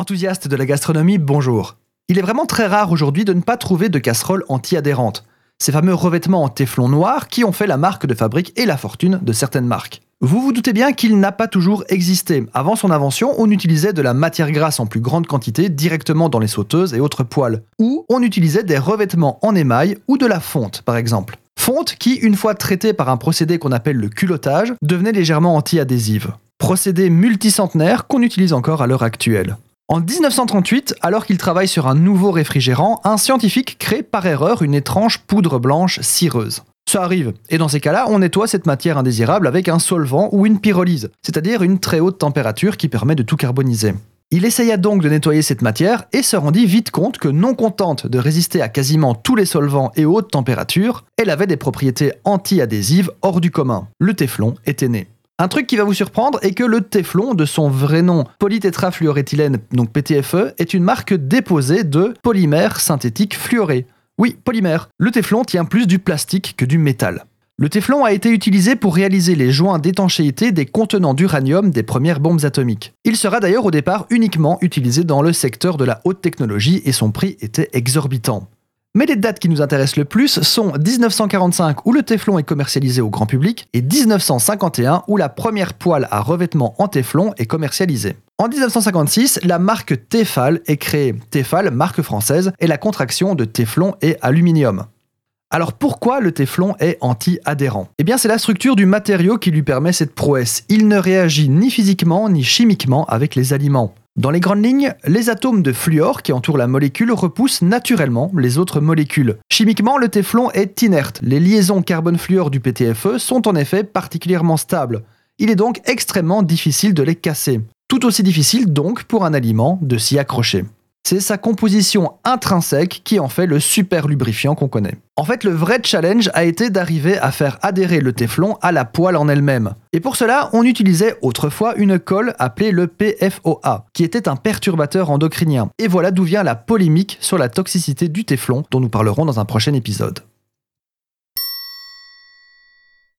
Enthousiaste de la gastronomie, bonjour. Il est vraiment très rare aujourd'hui de ne pas trouver de casseroles anti-adhérentes. Ces fameux revêtements en téflon noir qui ont fait la marque de fabrique et la fortune de certaines marques. Vous vous doutez bien qu'il n'a pas toujours existé. Avant son invention, on utilisait de la matière grasse en plus grande quantité directement dans les sauteuses et autres poêles. Ou on utilisait des revêtements en émail ou de la fonte, par exemple. Fonte qui, une fois traitée par un procédé qu'on appelle le culottage, devenait légèrement anti-adhésive. Procédé multicentenaire qu'on utilise encore à l'heure actuelle. En 1938, alors qu'il travaille sur un nouveau réfrigérant, un scientifique crée par erreur une étrange poudre blanche cireuse. Ça arrive, et dans ces cas-là, on nettoie cette matière indésirable avec un solvant ou une pyrolyse, c'est-à-dire une très haute température qui permet de tout carboniser. Il essaya donc de nettoyer cette matière et se rendit vite compte que non contente de résister à quasiment tous les solvants et hautes températures, elle avait des propriétés anti-adhésives hors du commun. Le téflon était né. Un truc qui va vous surprendre est que le Teflon, de son vrai nom polytétrafluoréthylène, donc PTFE, est une marque déposée de polymère synthétique fluoré. Oui, polymère. Le Teflon tient plus du plastique que du métal. Le Teflon a été utilisé pour réaliser les joints d'étanchéité des contenants d'uranium des premières bombes atomiques. Il sera d'ailleurs au départ uniquement utilisé dans le secteur de la haute technologie et son prix était exorbitant. Mais les dates qui nous intéressent le plus sont 1945 où le téflon est commercialisé au grand public et 1951 où la première poêle à revêtement en téflon est commercialisée. En 1956, la marque Tefal est créée. Tefal, marque française, est la contraction de téflon et aluminium. Alors pourquoi le téflon est anti-adhérent? Eh bien c'est la structure du matériau qui lui permet cette prouesse. Il ne réagit ni physiquement ni chimiquement avec les aliments. Dans les grandes lignes, les atomes de fluor qui entourent la molécule repoussent naturellement les autres molécules. Chimiquement, le téflon est inerte. Les liaisons carbone-fluor du PTFE sont en effet particulièrement stables. Il est donc extrêmement difficile de les casser. Tout aussi difficile donc pour un aliment de s'y accrocher. C'est sa composition intrinsèque qui en fait le super lubrifiant qu'on connaît. En fait, le vrai challenge a été d'arriver à faire adhérer le téflon à la poêle en elle-même. Et pour cela, on utilisait autrefois une colle appelée le PFOA, qui était un perturbateur endocrinien. Et voilà d'où vient la polémique sur la toxicité du téflon, dont nous parlerons dans un prochain épisode.